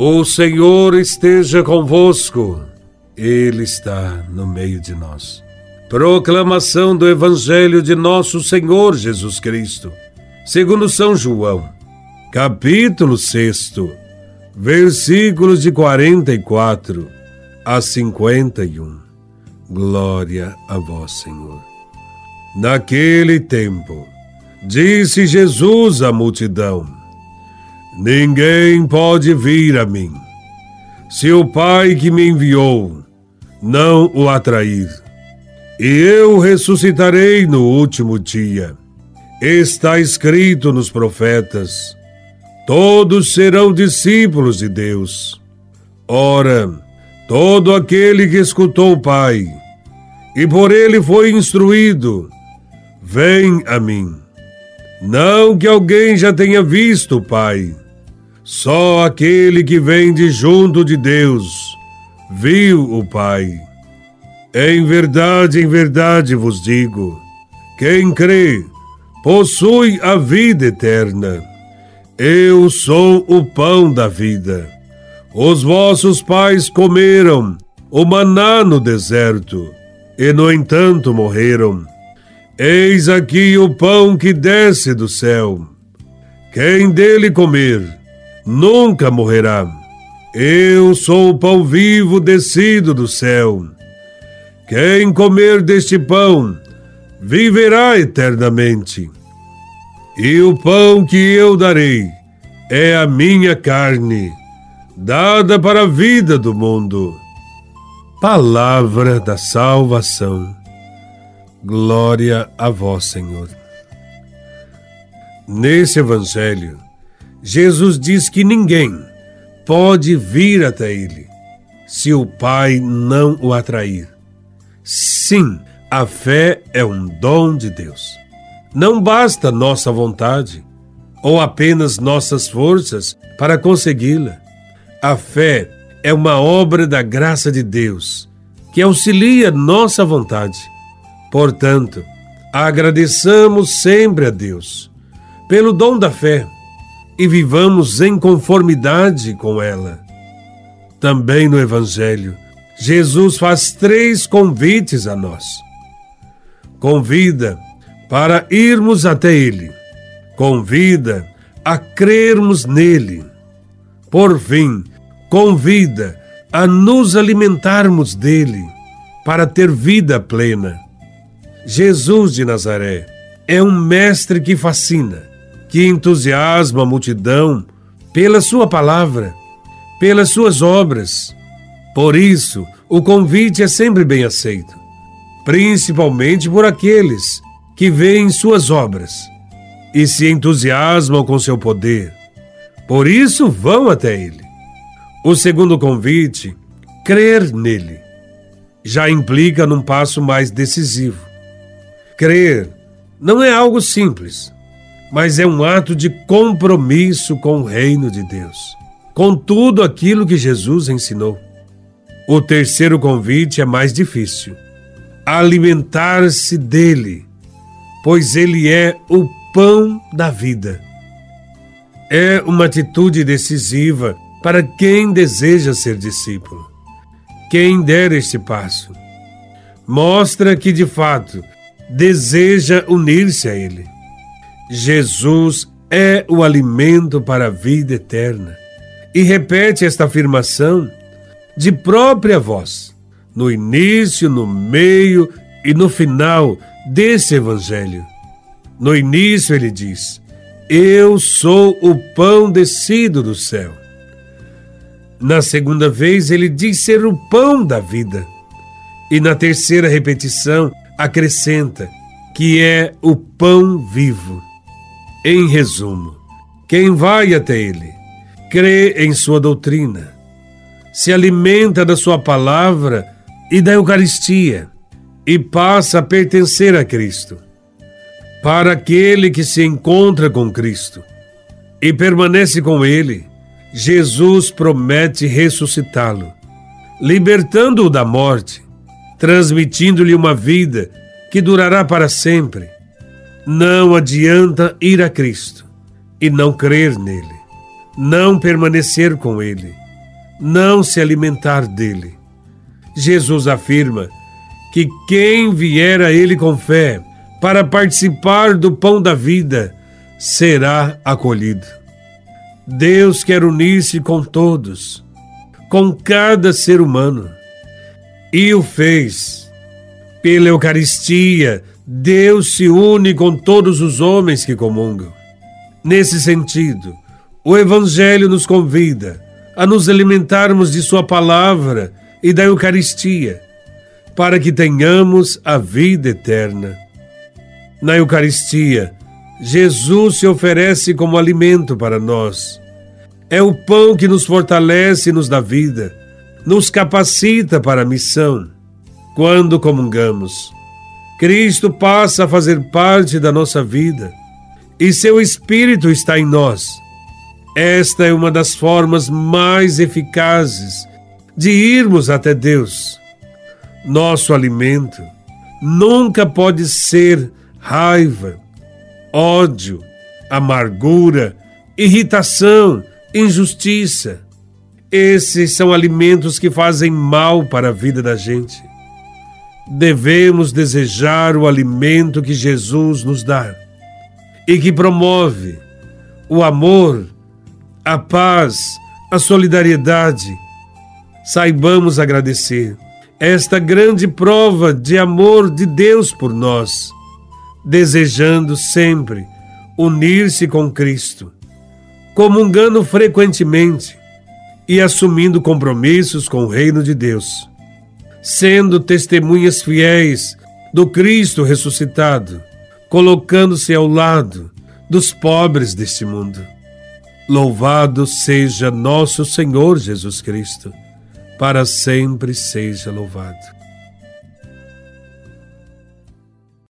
O Senhor esteja convosco, Ele está no meio de nós. Proclamação do Evangelho de Nosso Senhor Jesus Cristo, segundo São João, capítulo 6, versículos de 44 a 51. Glória a Vós, Senhor. Naquele tempo, disse Jesus à multidão: Ninguém pode vir a mim, se o Pai que me enviou não o atrair. E eu ressuscitarei no último dia. Está escrito nos profetas: todos serão discípulos de Deus. Ora, todo aquele que escutou o Pai e por ele foi instruído, vem a mim. Não que alguém já tenha visto o Pai só aquele que vem de junto de Deus viu o Pai. Em verdade, em verdade vos digo: quem crê possui a vida eterna. Eu sou o pão da vida. Os vossos pais comeram o maná no deserto e, no entanto, morreram. Eis aqui o pão que desce do céu. Quem dele comer, nunca morrerá. Eu sou o pão vivo descido do céu. Quem comer deste pão viverá eternamente. E o pão que eu darei é a minha carne, dada para a vida do mundo. Palavra da salvação. Glória a vós, Senhor. Nesse evangelho, Jesus diz que ninguém pode vir até ele se o Pai não o atrair. Sim, a fé é um dom de Deus. Não basta nossa vontade ou apenas nossas forças para consegui-la. A fé é uma obra da graça de Deus que auxilia nossa vontade. Portanto, agradeçamos sempre a Deus pelo dom da fé e vivamos em conformidade com ela. Também no Evangelho, Jesus faz três convites a nós. Convida para irmos até Ele, convida a crermos nele. Por fim, convida a nos alimentarmos dele para ter vida plena. Jesus de Nazaré é um mestre que fascina que entusiasma a multidão pela sua palavra, pelas suas obras. Por isso, o convite é sempre bem aceito, principalmente por aqueles que veem suas obras e se entusiasmam com seu poder. Por isso, vão até ele. O segundo convite, crer nele, já implica num passo mais decisivo. Crer não é algo simples mas é um ato de compromisso com o reino de Deus, com tudo aquilo que Jesus ensinou. O terceiro convite é mais difícil: alimentar-se dele, pois ele é o pão da vida. É uma atitude decisiva para quem deseja ser discípulo. Quem der este passo mostra que de fato deseja unir-se a ele Jesus é o alimento para a vida eterna. E repete esta afirmação de própria voz, no início, no meio e no final desse evangelho. No início ele diz: Eu sou o pão descido do céu. Na segunda vez ele diz ser o pão da vida. E na terceira repetição acrescenta que é o pão vivo. Em resumo, quem vai até ele crê em sua doutrina, se alimenta da sua palavra e da Eucaristia e passa a pertencer a Cristo. Para aquele que se encontra com Cristo e permanece com Ele, Jesus promete ressuscitá-lo, libertando-o da morte, transmitindo-lhe uma vida que durará para sempre não adianta ir a Cristo e não crer nele, não permanecer com ele, não se alimentar dele. Jesus afirma que quem vier a ele com fé para participar do pão da vida será acolhido. Deus quer unir-se com todos, com cada ser humano, e o fez. Pela Eucaristia, Deus se une com todos os homens que comungam. Nesse sentido, o Evangelho nos convida a nos alimentarmos de Sua palavra e da Eucaristia, para que tenhamos a vida eterna. Na Eucaristia, Jesus se oferece como alimento para nós. É o pão que nos fortalece e nos dá vida, nos capacita para a missão. Quando comungamos, Cristo passa a fazer parte da nossa vida e seu Espírito está em nós. Esta é uma das formas mais eficazes de irmos até Deus. Nosso alimento nunca pode ser raiva, ódio, amargura, irritação, injustiça. Esses são alimentos que fazem mal para a vida da gente. Devemos desejar o alimento que Jesus nos dá e que promove o amor, a paz, a solidariedade. Saibamos agradecer esta grande prova de amor de Deus por nós desejando sempre unir-se com Cristo, comungando frequentemente e assumindo compromissos com o reino de Deus, sendo testemunhas fiéis do Cristo ressuscitado, colocando-se ao lado dos pobres deste mundo. Louvado seja nosso Senhor Jesus Cristo, para sempre seja louvado.